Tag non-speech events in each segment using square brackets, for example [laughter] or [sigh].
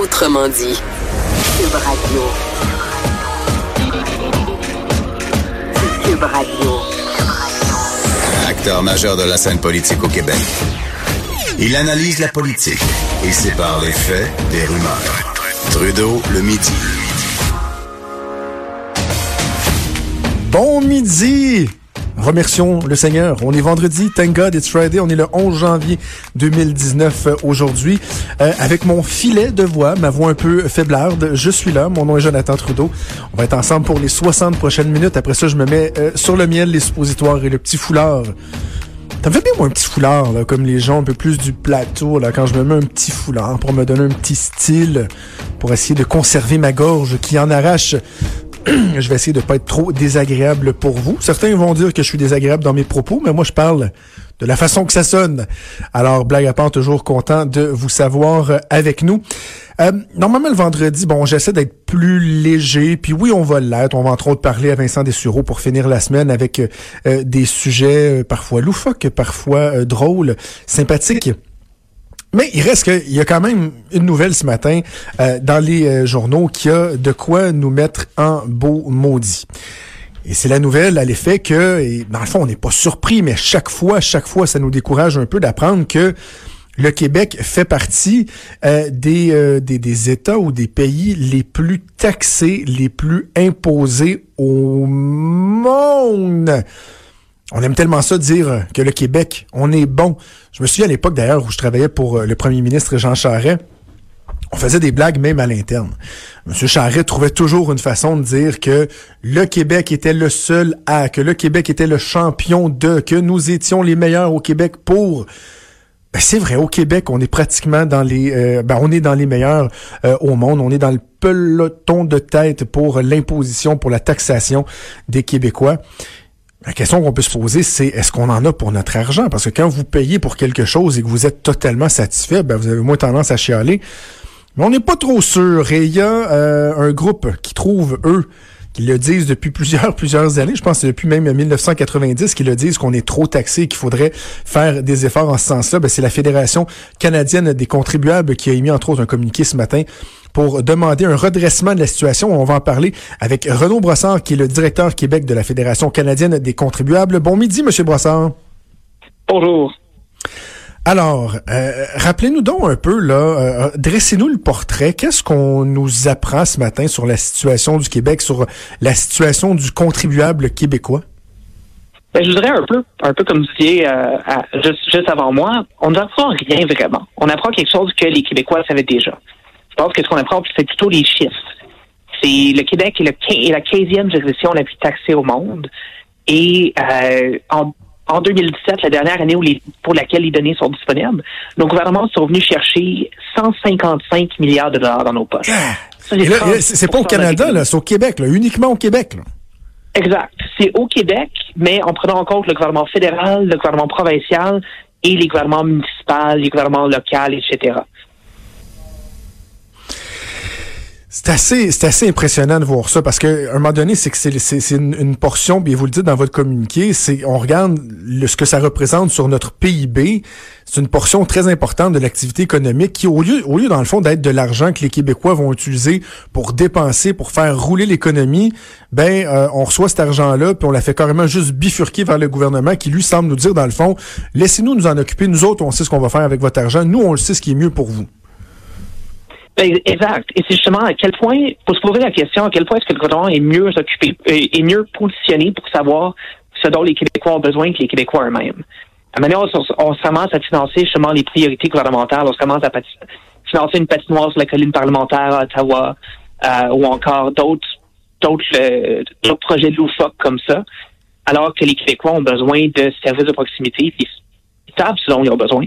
Autrement dit. Cube Radio. Cube Radio. Acteur majeur de la scène politique au Québec. Il analyse la politique et sépare les faits des rumeurs. Trudeau le midi. Bon midi! Remercions le Seigneur. On est vendredi, thank God it's Friday. On est le 11 janvier 2019 euh, aujourd'hui. Euh, avec mon filet de voix, ma voix un peu faiblarde, je suis là. Mon nom est Jonathan Trudeau. On va être ensemble pour les 60 prochaines minutes. Après ça, je me mets euh, sur le miel, les suppositoires et le petit foulard. Ça me fait bien, moi, un petit foulard, comme les gens un peu plus du plateau, là, quand je me mets un petit foulard pour me donner un petit style, pour essayer de conserver ma gorge qui en arrache [clears throat] je vais essayer de pas être trop désagréable pour vous. Certains vont dire que je suis désagréable dans mes propos, mais moi je parle de la façon que ça sonne. Alors, blague à part, toujours content de vous savoir euh, avec nous. Euh, normalement, le vendredi, bon, j'essaie d'être plus léger, puis oui, on va l'être. On va entre autres parler à Vincent Dessureau pour finir la semaine avec euh, des sujets parfois loufoques, parfois drôles, sympathiques. Mais il reste qu'il y a quand même une nouvelle ce matin euh, dans les euh, journaux qui a de quoi nous mettre en beau maudit. Et c'est la nouvelle à l'effet que, et dans le fond, on n'est pas surpris, mais chaque fois, chaque fois, ça nous décourage un peu d'apprendre que le Québec fait partie euh, des, des, des États ou des pays les plus taxés, les plus imposés au monde. On aime tellement ça dire que le Québec, on est bon. Je me souviens à l'époque d'ailleurs où je travaillais pour euh, le premier ministre Jean Charest. On faisait des blagues même à l'interne. Monsieur Charest trouvait toujours une façon de dire que le Québec était le seul à, que le Québec était le champion de, que nous étions les meilleurs au Québec pour. Ben c'est vrai, au Québec, on est pratiquement dans les, euh, ben on est dans les meilleurs euh, au monde. On est dans le peloton de tête pour l'imposition, pour la taxation des Québécois. La question qu'on peut se poser, c'est est-ce qu'on en a pour notre argent? Parce que quand vous payez pour quelque chose et que vous êtes totalement satisfait, ben vous avez moins tendance à chialer. Mais on n'est pas trop sûr. Et il y a euh, un groupe qui trouve, eux, qui le disent depuis plusieurs, [laughs] plusieurs années, je pense que depuis même 1990, qui le disent qu'on est trop taxé, qu'il faudrait faire des efforts en ce sens-là. Ben, c'est la Fédération canadienne des contribuables qui a émis, entre autres, un communiqué ce matin pour demander un redressement de la situation. On va en parler avec Renaud Brossard, qui est le directeur Québec de la Fédération canadienne des contribuables. Bon midi, Monsieur Brossard. Bonjour. Alors, euh, rappelez-nous donc un peu, là, euh, dressez-nous le portrait. Qu'est-ce qu'on nous apprend ce matin sur la situation du Québec, sur la situation du contribuable québécois? Ben, je voudrais un peu, un peu comme vous disiez euh, juste, avant moi, on n'apprend rien vraiment. On apprend quelque chose que les Québécois savaient déjà. Pense que ce qu'on apprend, c'est plutôt les chiffres. C'est le Québec est, le, est la 15e juridiction la plus taxée au monde. Et euh, en, en 2017, la dernière année où les, pour laquelle les données sont disponibles, nos gouvernements sont venus chercher 155 milliards de dollars dans nos poches. Ah! C'est pas au Canada, c'est au Québec, là, uniquement au Québec. Là. Exact. C'est au Québec, mais en prenant en compte le gouvernement fédéral, le gouvernement provincial et les gouvernements municipaux, les gouvernements locaux, etc. C'est assez, c'est assez impressionnant de voir ça parce que un moment donné, c'est que c'est, une, portion, puis vous le dites dans votre communiqué, c'est on regarde le, ce que ça représente sur notre PIB. C'est une portion très importante de l'activité économique qui, au lieu, au lieu dans le fond d'être de l'argent que les Québécois vont utiliser pour dépenser, pour faire rouler l'économie, ben euh, on reçoit cet argent-là, puis on la fait carrément juste bifurquer vers le gouvernement qui lui semble nous dire dans le fond, laissez-nous nous en occuper. Nous autres, on sait ce qu'on va faire avec votre argent. Nous, on le sait ce qui est mieux pour vous. Ben, exact. Et c'est justement à quel point, pour se poser la question, à quel point est-ce que le gouvernement est mieux occupé, euh, est mieux positionné pour savoir ce dont les Québécois ont besoin que les Québécois eux-mêmes. À manière, on, on, commence à financer justement les priorités gouvernementales, on commence à financer une patinoire sur la colline parlementaire à Ottawa, euh, ou encore d'autres d'autres euh, projets loufoques comme ça, alors que les Québécois ont besoin de services de proximité, ils savent ce dont ils ont besoin.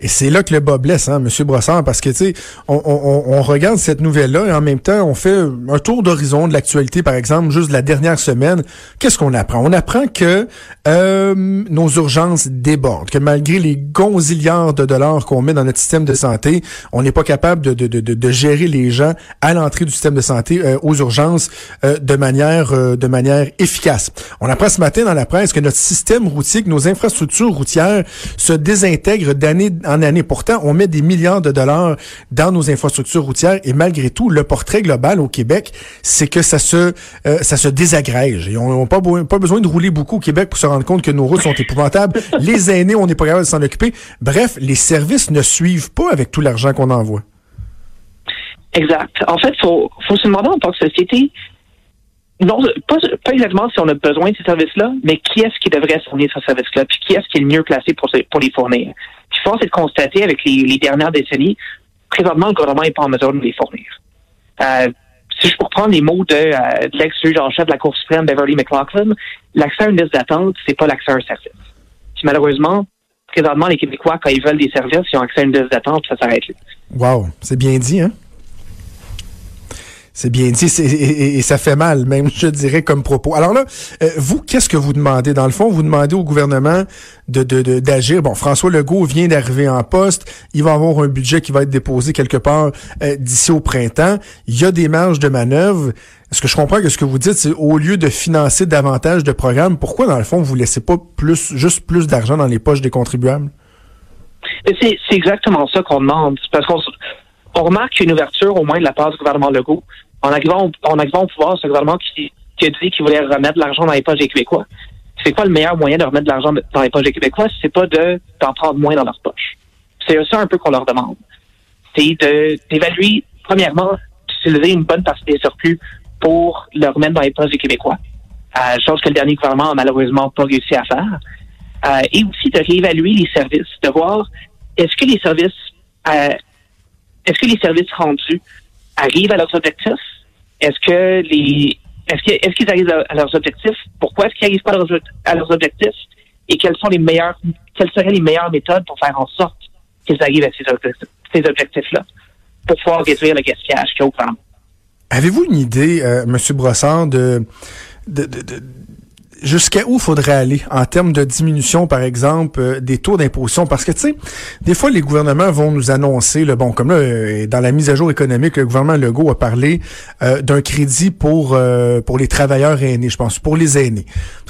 Et c'est là que le bas blesse, hein, M. Brossard, parce que, tu sais, on, on, on, regarde cette nouvelle-là et en même temps, on fait un tour d'horizon de l'actualité, par exemple, juste de la dernière semaine. Qu'est-ce qu'on apprend? On apprend que euh, nos urgences débordent, que malgré les gonzillards de dollars qu'on met dans notre système de santé, on n'est pas capable de, de, de, de, gérer les gens à l'entrée du système de santé euh, aux urgences euh, de manière de manière efficace. On apprend ce matin dans la presse que notre système routier, que nos infrastructures routières se désintègrent d'année année. Pourtant, on met des milliards de dollars dans nos infrastructures routières et malgré tout, le portrait global au Québec, c'est que ça se euh, ça se désagrège. Et on n'a pas, pas besoin de rouler beaucoup au Québec pour se rendre compte que nos routes sont épouvantables. [laughs] les aînés, on n'est pas capable de s'en occuper. Bref, les services ne suivent pas avec tout l'argent qu'on envoie. Exact. En fait, il faut, faut se demander en tant que société, non, pas, pas exactement si on a besoin de ces services-là, mais qui est-ce qui devrait fournir ces services-là, puis qui est-ce qui est le mieux placé pour, les fournir? Puis force est de constater avec les, dernières décennies, présentement, le gouvernement n'est pas en mesure de les fournir. Euh, si je reprends les mots de, euh, de l'ex-juge en chef de la Cour suprême, Beverly McLaughlin, l'accès à une liste d'attente, c'est pas l'accès à un service. Puis malheureusement, présentement, les Québécois, quand ils veulent des services, ils ont accès à une liste d'attente, ça s'arrête là. Wow, c'est bien dit, hein? C'est bien dit et, ça fait mal, même, je dirais, comme propos. Alors là, euh, vous, qu'est-ce que vous demandez? Dans le fond, vous demandez au gouvernement de d'agir. De, bon, François Legault vient d'arriver en poste. Il va avoir un budget qui va être déposé quelque part euh, d'ici au printemps. Il y a des marges de manœuvre. Est-ce que je comprends que ce que vous dites, c'est au lieu de financer davantage de programmes, pourquoi, dans le fond, vous laissez pas plus, juste plus d'argent dans les poches des contribuables? C'est exactement ça qu'on demande. Parce qu'on on remarque une ouverture, au moins de la part du gouvernement Legault, en arrivant, en arrivant au pouvoir, un gouvernement qui, qui, a dit qu'il voulait remettre de l'argent dans les poches des Québécois. C'est quoi le meilleur moyen de remettre de l'argent dans les poches des Québécois? C'est pas de d'en prendre moins dans leurs poches. C'est ça un peu qu'on leur demande. C'est d'évaluer, premièrement, d'utiliser une bonne partie des surplus pour le remettre dans les poches des Québécois. Euh, chose que le dernier gouvernement a malheureusement pas réussi à faire. Euh, et aussi de réévaluer les services, de voir est-ce que les services euh, est-ce que les services rendus arrivent à leurs objectifs? Est-ce que les est-ce qu'ils est arrivent à, leurs objectifs? Pourquoi est-ce qu'ils n'arrivent pas à leurs, objectifs? Et quelles sont les meilleures quelles seraient les meilleures méthodes pour faire en sorte qu'ils arrivent à ces, objectifs-là? Pour pouvoir réduire le gaspillage qu'il y a au Avez-vous une idée, euh, M. Brossard, de, de, de jusqu'à où faudrait aller en termes de diminution, par exemple, euh, des taux d'imposition? Parce que, tu sais, des fois, les gouvernements vont nous annoncer, le bon, comme là, euh, dans la mise à jour économique, le gouvernement Legault a parlé euh, d'un crédit pour pour les travailleurs aînés, je pense, pour les aînés.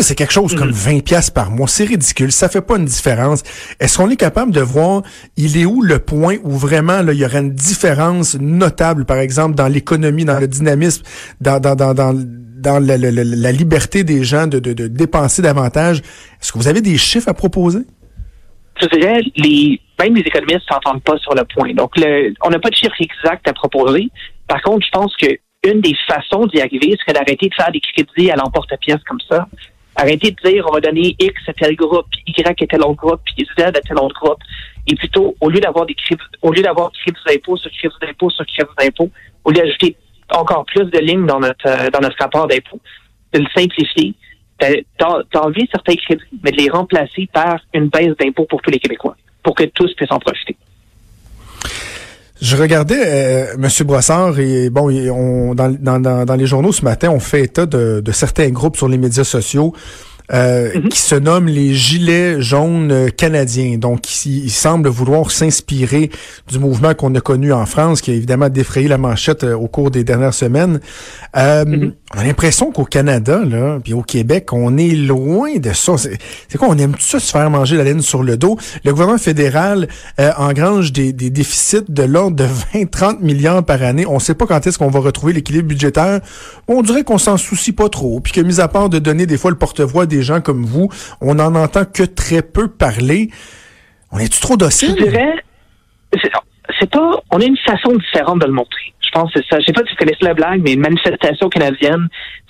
C'est quelque chose comme 20 mhm. pièces par mois. C'est ridicule. Ça fait pas une différence. Est-ce qu'on est capable de voir, il est où le point où vraiment, là, il y aurait une différence notable, par exemple, dans l'économie, dans le dynamisme, dans, dans, dans, dans dans la, liberté des gens de, dépenser davantage. Est-ce que vous avez des chiffres à proposer? Je dirais, même les économistes s'entendent pas sur le point. Donc, on n'a pas de chiffres exacts à proposer. Par contre, je pense qu'une des façons d'y arriver serait d'arrêter de faire des crédits à l'emporte-pièce comme ça. Arrêter de dire on va donner X à tel groupe, Y à tel autre groupe, puis Z à tel autre groupe. Et plutôt, au lieu d'avoir des crédits, au lieu d'avoir crédits d'impôt sur crédits d'impôt sur crédits d'impôt, au lieu d'ajouter encore plus de lignes dans notre euh, dans notre rapport d'impôt, de le simplifier, d'enlever certains crédits, mais de les remplacer par une baisse d'impôt pour tous les Québécois, pour que tous puissent en profiter. Je regardais euh, Monsieur Brossard et bon, on, dans, dans, dans, les journaux ce matin, on fait état de, de certains groupes sur les médias sociaux euh, mhm. qui se nomme les Gilets jaunes canadiens. Donc, ils, semblent vouloir s'inspirer du mouvement qu'on a connu en France, qui a évidemment défrayé la manchette euh, au cours des dernières semaines. Euh, mhm. On a l'impression qu'au Canada, là, puis au Québec, on est loin de ça. C'est quoi, on aime ça se faire manger la laine sur le dos? Le gouvernement fédéral engrange des, des déficits de l'ordre de 20-30 milliards par année. On ne sait pas quand est-ce qu'on va retrouver l'équilibre budgétaire. On dirait qu'on s'en soucie pas trop, puis que mis à part de donner des fois le porte-voix des gens comme vous, on n'en entend que très peu parler. On est-tu trop docile? Je dirais, c'est pas, on a une façon différente de le montrer. Je pense que c'est ça. Je sais pas si vous connaissez la blague, mais une manifestation canadienne,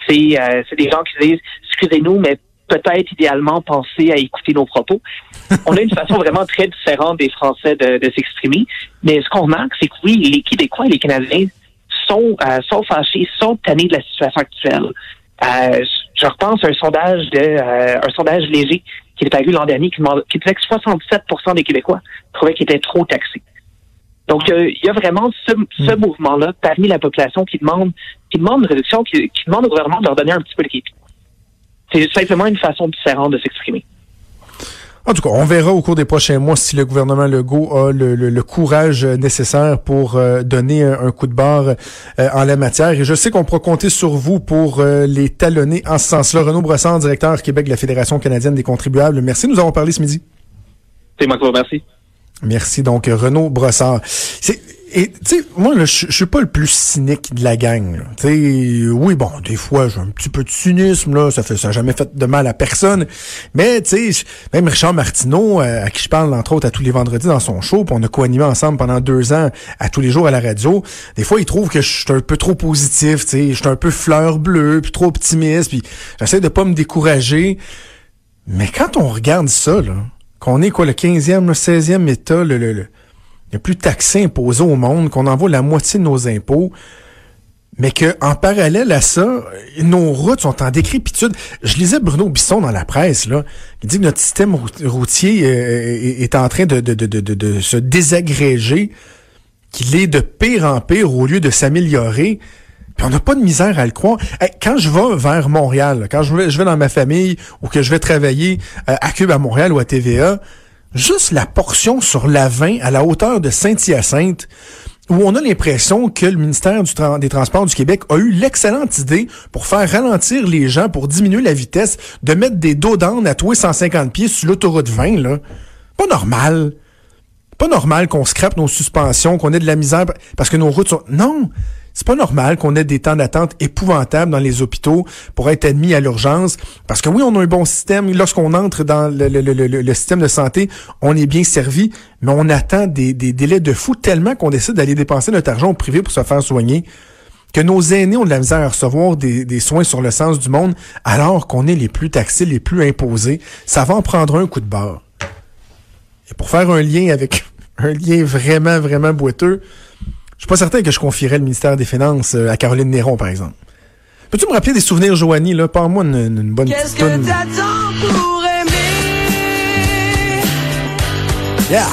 c'est, euh, c'est des gens qui disent, excusez-nous, mais peut-être idéalement penser à écouter nos propos. [laughs] On a une façon vraiment très différente des Français de, s'exprimer. Mais ce qu'on remarque, c'est que oui, les Québécois et les Canadiens sont, euh, sont fâchés, sont tannés de la situation actuelle. Euh, je repense à un sondage de euh, un sondage léger qui est paru l'an dernier qui, qui disait que 67% des Québécois trouvaient qu'il était trop taxé. Donc, il y a vraiment ce, ce hmm. mouvement-là parmi la population qui demande qui demande une réduction, qui, qui demande au gouvernement de leur donner un petit peu de képi. C'est simplement une façon différente de s'exprimer. En tout cas, on verra au cours des prochains mois si le gouvernement Legault a le, courage nécessaire pour euh, donner un, coup de barre euh, en la matière. Et je sais qu'on pourra compter sur vous pour euh, les talonner en ce sens-là. Renaud Brossard, directeur Québec de la Fédération canadienne des contribuables. Merci, nous avons parlé ce midi. C'est moi qui vous remercie. Merci. Donc, Renaud Brossard. C'est, et tu sais, moi, je suis pas le plus cynique de la gang. Tu oui, bon, des fois, j'ai un petit peu de cynisme, là, ça fait ça jamais fait de mal à personne. Mais tu sais, même Richard Martineau, euh, à qui je parle entre autres à tous les vendredis dans son show, puis on a co-animé ensemble pendant deux ans à tous les jours à la radio. Des fois, il trouve que je suis un peu trop positif, tu sais, je suis un peu fleur bleue, puis trop optimiste, puis j'essaie de pas me décourager. Mais quand on regarde ça, là, qu'on est quoi, le 15e, le 16e État, le, le, le a plus de taxes imposées au monde, qu'on envoie la moitié de nos impôts, mais que en parallèle à ça, nos routes sont en décrépitude. Je lisais Bruno Bisson dans la presse, là. Il dit que notre système routier euh, est en train de, de se désagréger, qu'il est de pire en pire au lieu de s'améliorer. Puis on n'a pas de misère à le croire. Quand je vais vers Montréal, quand je vais, dans ma famille ou que je vais travailler euh, à Cube à Montréal ou à TVA, juste la portion sur la 20 à la hauteur de Saint-Hyacinthe, où on a l'impression que le ministère des Transports du Québec a eu l'excellente idée pour faire ralentir les gens, pour diminuer la vitesse, de mettre des dos d'âne à tous 150 pieds sur l'autoroute 20, là. Pas normal. Pas normal qu'on scrape nos suspensions, qu'on ait de la misère parce que nos routes sont... Non! C'est pas normal qu'on ait des temps d'attente épouvantables dans les hôpitaux pour être admis à l'urgence. Parce que oui, on a un bon système. Lorsqu'on entre dans le, le, le, le, système de santé, on est bien servi, mais on attend des, des délais de fou tellement qu'on décide d'aller dépenser notre argent au privé pour se faire soigner que nos aînés ont de la misère à recevoir des, des soins sur le sens du monde, alors qu'on est les plus taxés, les plus imposés. Ça va en prendre un coup de barre. Et pour faire un lien avec [laughs] un lien vraiment, vraiment boiteux, je suis pas certain que je confierais le ministère des Finances euh, à Caroline Néron, par exemple. Peux-tu me rappeler des souvenirs, Joanie, là? Parle-moi une, une bonne Qu'est-ce que t'attends pour aimer? Yeah!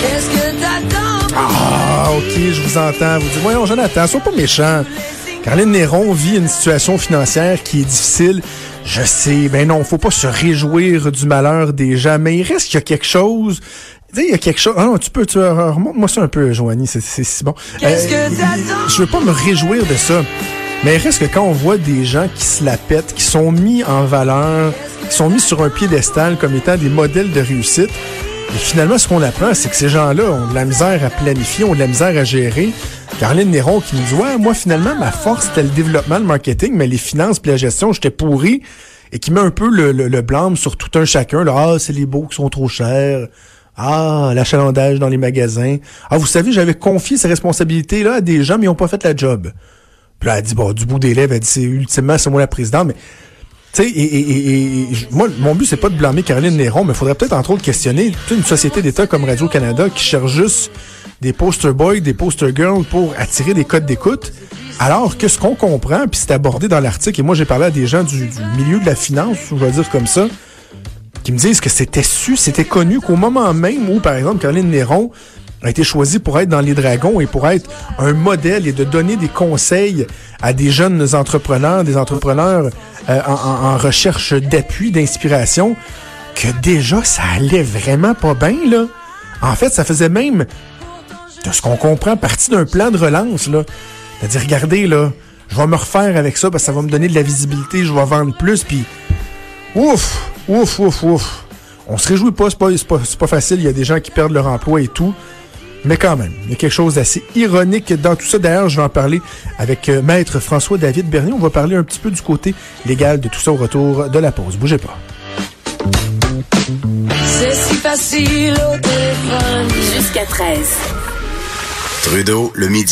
Qu'est-ce que t'attends? Ah, ok, je vous entends. Vous dites, voyons, Jonathan, sois pas méchant. Caroline Néron vit une situation financière qui est difficile. Je sais, ben non, faut pas se réjouir du malheur des gens, mais il reste qu'il y a quelque chose il y a quelque chose. Ah non, tu peux, tu remonte-moi ça un peu, Joanie, c'est si bon. Qu'est-ce euh, que t'attends? Je veux pas me réjouir de ça. Mais il reste que quand on voit des gens qui se la pètent, qui sont mis en valeur, qui sont mis sur un piédestal comme étant des modèles de réussite, et finalement, ce qu'on apprend, c'est que ces gens-là ont de la misère à planifier, ont de la misère à gérer. Caroline Néron qui nous dit, ouais, moi, finalement, ma force, c'était le développement, le marketing, mais les finances puis la gestion, j'étais pourri. Et qui met un peu le, le, blâme sur tout un chacun. Là, ah, c'est les beaux qui sont trop chers. Ah, l'achalandage dans les magasins. Ah, vous savez, j'avais confié ces responsabilités-là à des gens, mais ils n'ont pas fait la job. Puis là, elle dit, bon, du bout des lèvres, elle dit, c'est ultimement, c'est moi la présidente, mais tu sais, et, moi, mon but, c'est pas de blâmer Caroline Néron, mais il faudrait peut-être, entre autres, questionner une société d'État comme Radio-Canada qui cherche juste des poster boys, des poster girls pour attirer des codes d'écoute. Alors que ce qu'on comprend, puis c'est abordé dans l'article, et moi j'ai parlé à des gens du, du milieu de la finance, on va dire comme ça, qui me disent que c'était su, c'était connu qu'au moment même où, par exemple, Caroline Néron a été choisie pour être dans les Dragons et pour être un modèle et de donner des conseils à des jeunes entrepreneurs, des entrepreneurs euh, en, recherche d'appui, d'inspiration, que déjà ça allait vraiment pas bien là. En fait, ça faisait même, de ce qu'on comprend, partie d'un plan de relance là. C'est-à-dire, regardez là, je vais me refaire avec ça parce que ça va me donner de la visibilité, je vais vendre plus, puis ouf, Ouf, ouf, ouf. On se réjouit pas, c'est pas, pas, pas facile. Il y a des gens qui perdent leur emploi et tout. Mais quand même, il y a quelque chose d'assez ironique dans tout ça. D'ailleurs, je vais en parler avec euh, Maître François-David Bernier. On va parler un petit peu du côté légal de tout ça au retour de la pause. Bougez pas. C'est si facile au téléphone. Jusqu'à 13. Trudeau, le midi.